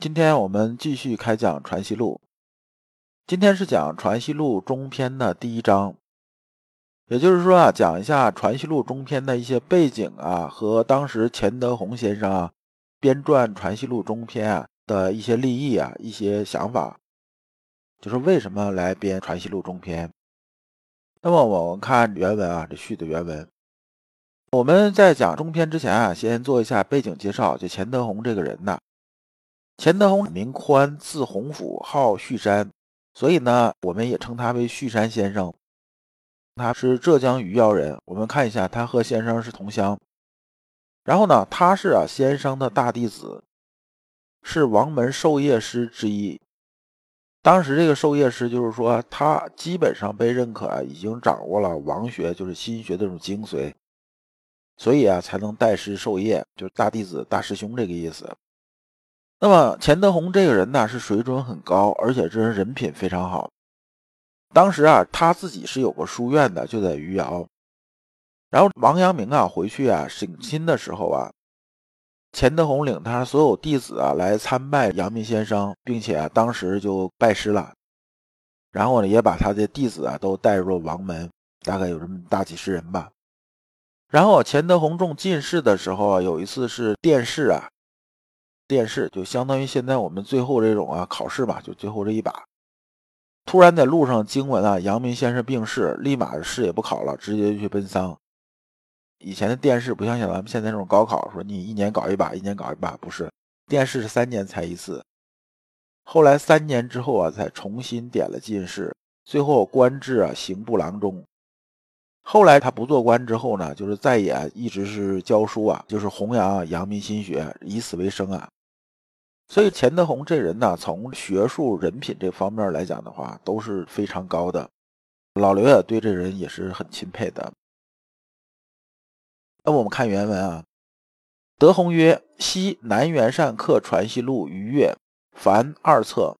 今天我们继续开讲《传习录》，今天是讲《传习录》中篇的第一章，也就是说啊，讲一下《传习录》中篇的一些背景啊，和当时钱德洪先生啊编撰《传习录》中篇啊的一些立意啊、一些想法，就是为什么来编《传习录》中篇。那么我们看原文啊，这序的原文。我们在讲中篇之前啊，先做一下背景介绍，就钱德洪这个人呢。钱德洪名宽，字洪甫，号旭山，所以呢，我们也称他为旭山先生。他是浙江余姚人，我们看一下，他和先生是同乡。然后呢，他是啊先生的大弟子，是王门授业师之一。当时这个授业师就是说，他基本上被认可啊，已经掌握了王学，就是心学的这种精髓，所以啊才能代师授业，就是大弟子、大师兄这个意思。那么钱德洪这个人呢，是水准很高，而且这人人品非常好。当时啊，他自己是有个书院的，就在余姚。然后王阳明啊回去啊省亲的时候啊，钱德洪领他所有弟子啊来参拜阳明先生，并且啊当时就拜师了。然后呢，也把他的弟子啊都带入了王门，大概有这么大几十人吧。然后钱德洪中进士的时候啊，有一次是殿试啊。殿试就相当于现在我们最后这种啊考试吧，就最后这一把。突然在路上惊闻啊，阳明先生病逝，立马试也不考了，直接就去奔丧。以前的殿试不像像咱们现在这种高考，说你一年搞一把，一年搞一把，不是殿试是三年才一次。后来三年之后啊，才重新点了进士，最后官至啊刑部郎中。后来他不做官之后呢，就是再也一直是教书啊，就是弘扬阳明心学，以此为生啊。所以钱德洪这人呢，从学术、人品这方面来讲的话，都是非常高的。老刘也对这人也是很钦佩的。那我们看原文啊，德洪曰：“昔南元善客传习录于越，凡二册。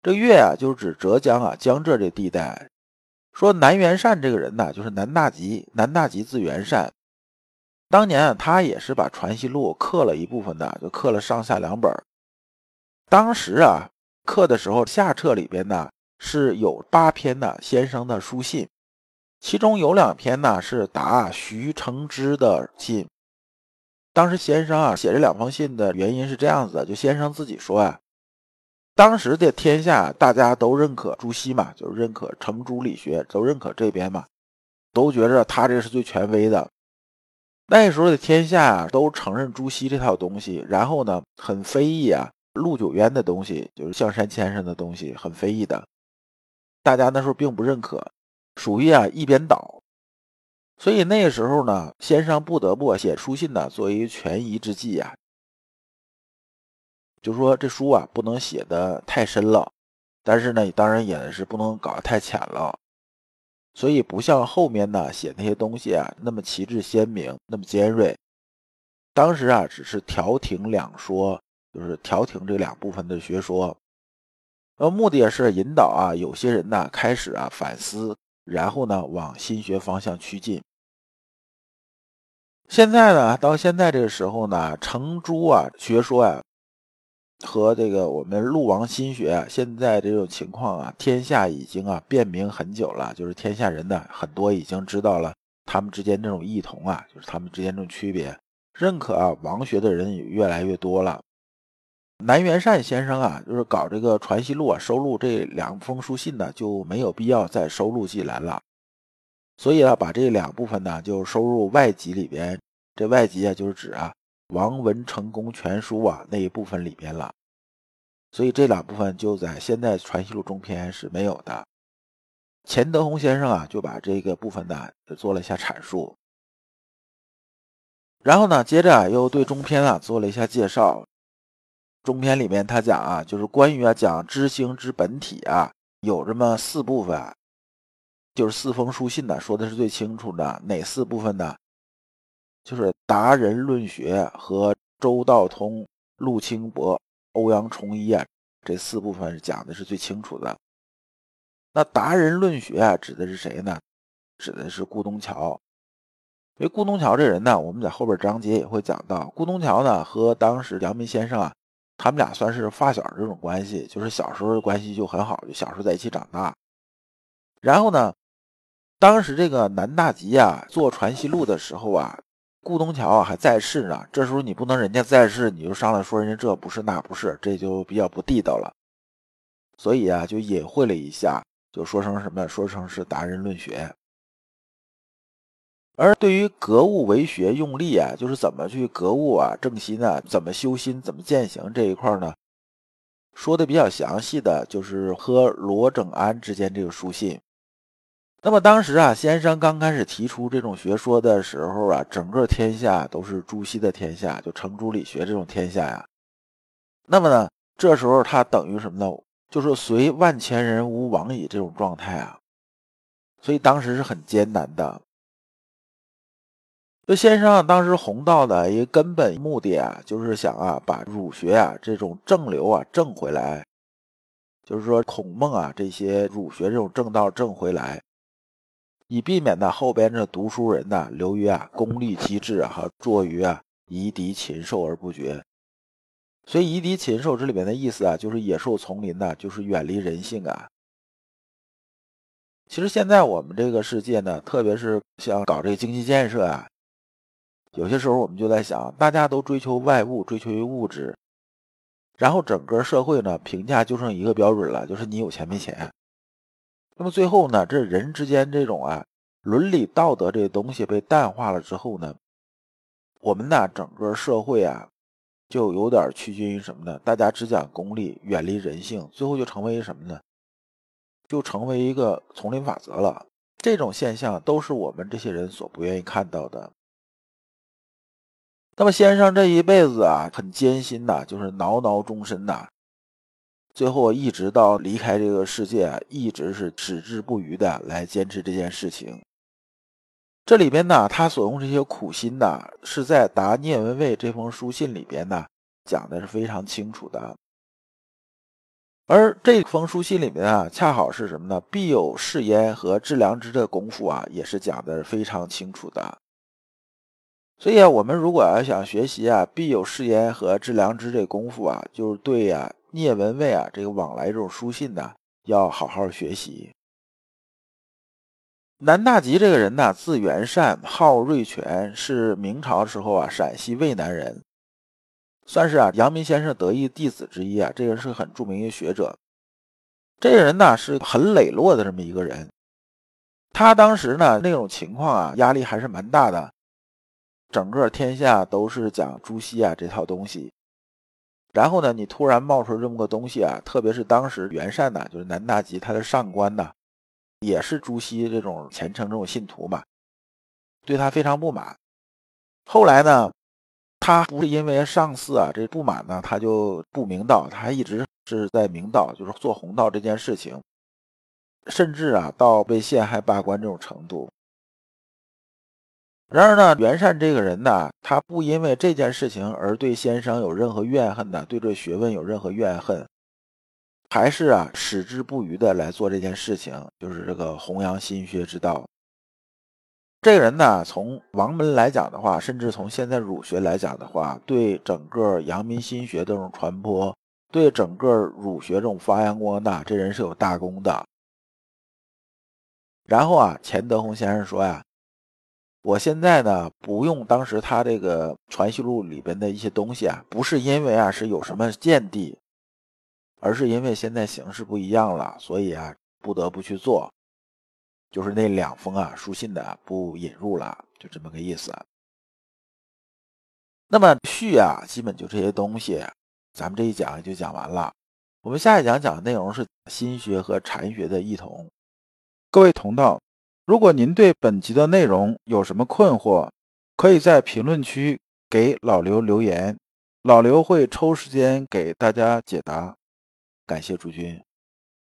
这越啊，就是指浙江啊，江浙这地带。说南元善这个人呢，就是南大吉，南大吉字元善。当年啊，他也是把传习录刻了一部分的，就刻了上下两本。当时啊，刻的时候下册里边呢是有八篇的先生的书信，其中有两篇呢是答徐承之的信。当时先生啊写这两封信的原因是这样子的，就先生自己说啊，当时的天下大家都认可朱熹嘛，就认可程朱理学，都认可这边嘛，都觉着他这是最权威的。那时候的天下啊都承认朱熹这套东西，然后呢，很非议啊。陆九渊的东西就是象山先生的东西，很非议的，大家那时候并不认可，属于啊一边倒，所以那时候呢，先生不得不写书信呢，作为权宜之计呀，就说这书啊不能写的太深了，但是呢，当然也是不能搞得太浅了，所以不像后面呢写那些东西啊那么旗帜鲜明，那么尖锐，当时啊只是调停两说。就是调停这两部分的学说，呃，目的也是引导啊，有些人呢开始啊反思，然后呢往心学方向趋近。现在呢，到现在这个时候呢，程朱啊学说啊和这个我们陆王心学现在这种情况啊，天下已经啊辨明很久了，就是天下人呢很多已经知道了他们之间这种异同啊，就是他们之间这种区别，认可啊王学的人也越来越多了。南元善先生啊，就是搞这个传习录啊，收录这两封书信呢，就没有必要再收录进来了。所以啊，把这两部分呢，就收入外集里边。这外集啊，就是指啊《王文成功全书》啊那一部分里边了。所以这两部分就在现在传习录中篇是没有的。钱德洪先生啊，就把这个部分呢，做了一下阐述。然后呢，接着又对中篇啊做了一下介绍。中篇里面他讲啊，就是关于啊讲知行之本体啊，有这么四部分，就是四封书信呢，说的是最清楚的。哪四部分呢？就是达人论学和周道通、陆清博、欧阳崇一啊，这四部分讲的是最清楚的。那达人论学啊，指的是谁呢？指的是顾东桥。因为顾东桥这人呢，我们在后边章节也会讲到。顾东桥呢，和当时阳明先生啊，他们俩算是发小这种关系，就是小时候的关系就很好，就小时候在一起长大。然后呢，当时这个南大吉啊做《传习录》的时候啊。顾东桥啊还在世呢，这时候你不能人家在世你就上来说人家这不是那不是，这就比较不地道了。所以啊，就隐晦了一下，就说成什么？说成是达人论学。而对于格物为学用力啊，就是怎么去格物啊、正心啊、怎么修心、怎么践行这一块呢，说的比较详细的就是和罗整安之间这个书信。那么当时啊，先生刚开始提出这种学说的时候啊，整个天下都是朱熹的天下，就程朱理学这种天下呀。那么呢，这时候他等于什么呢？就是随万千人吾往矣这种状态啊。所以当时是很艰难的。这先生，当时弘道的一个根本目的啊，就是想啊，把儒学啊这种正流啊正回来，就是说孔孟啊这些儒学这种正道正回来。以避免呢后边这读书人呢流于啊功利机智啊和坐于啊夷狄禽兽而不绝，所以夷狄禽兽这里面的意思啊就是野兽丛林呢就是远离人性啊。其实现在我们这个世界呢，特别是像搞这个经济建设啊，有些时候我们就在想，大家都追求外物，追求于物质，然后整个社会呢评价就剩一个标准了，就是你有钱没钱。那么最后呢，这人之间这种啊伦理道德这些东西被淡化了之后呢，我们呢整个社会啊就有点趋近于什么呢？大家只讲功利，远离人性，最后就成为什么呢？就成为一个丛林法则了。这种现象都是我们这些人所不愿意看到的。那么先生这一辈子啊很艰辛呐，就是挠挠终身呐。最后一直到离开这个世界，一直是矢志不渝的来坚持这件事情。这里边呢，他所用这些苦心呢，是在答聂文蔚这封书信里边呢讲的是非常清楚的。而这封书信里面啊，恰好是什么呢？必有誓言和致良知的功夫啊，也是讲的非常清楚的。所以啊，我们如果要想学习啊，必有誓言和致良知这功夫啊，就是对呀。聂文蔚啊，这个往来这种书信呢，要好好学习。南大吉这个人呢，字元善，号瑞全，是明朝时候啊陕西渭南人，算是啊阳明先生得意弟子之一啊。这个人是很著名的学者。这个人呢是很磊落的这么一个人。他当时呢那种情况啊，压力还是蛮大的。整个天下都是讲朱熹啊这套东西。然后呢，你突然冒出这么个东西啊，特别是当时袁善呢，就是南大吉他的上官呢，也是朱熹这种虔诚这种信徒嘛，对他非常不满。后来呢，他不是因为上司啊这不满呢，他就不明道，他一直是在明道，就是做弘道这件事情，甚至啊到被陷害罢官这种程度。然而呢，袁善这个人呢，他不因为这件事情而对先生有任何怨恨的，对这学问有任何怨恨，还是啊矢志不渝的来做这件事情，就是这个弘扬心学之道。这个人呢，从王门来讲的话，甚至从现在儒学来讲的话，对整个阳明心学这种传播，对整个儒学这种发扬光大，这人是有大功的。然后啊，钱德洪先生说呀。我现在呢，不用当时他这个《传习录》里边的一些东西啊，不是因为啊是有什么见地，而是因为现在形势不一样了，所以啊不得不去做，就是那两封啊书信的不引入了，就这么个意思。那么序啊，基本就这些东西，咱们这一讲就讲完了。我们下一讲讲的内容是心学和禅学的异同。各位同道。如果您对本集的内容有什么困惑，可以在评论区给老刘留言。老刘会抽时间给大家解答。感谢诸君。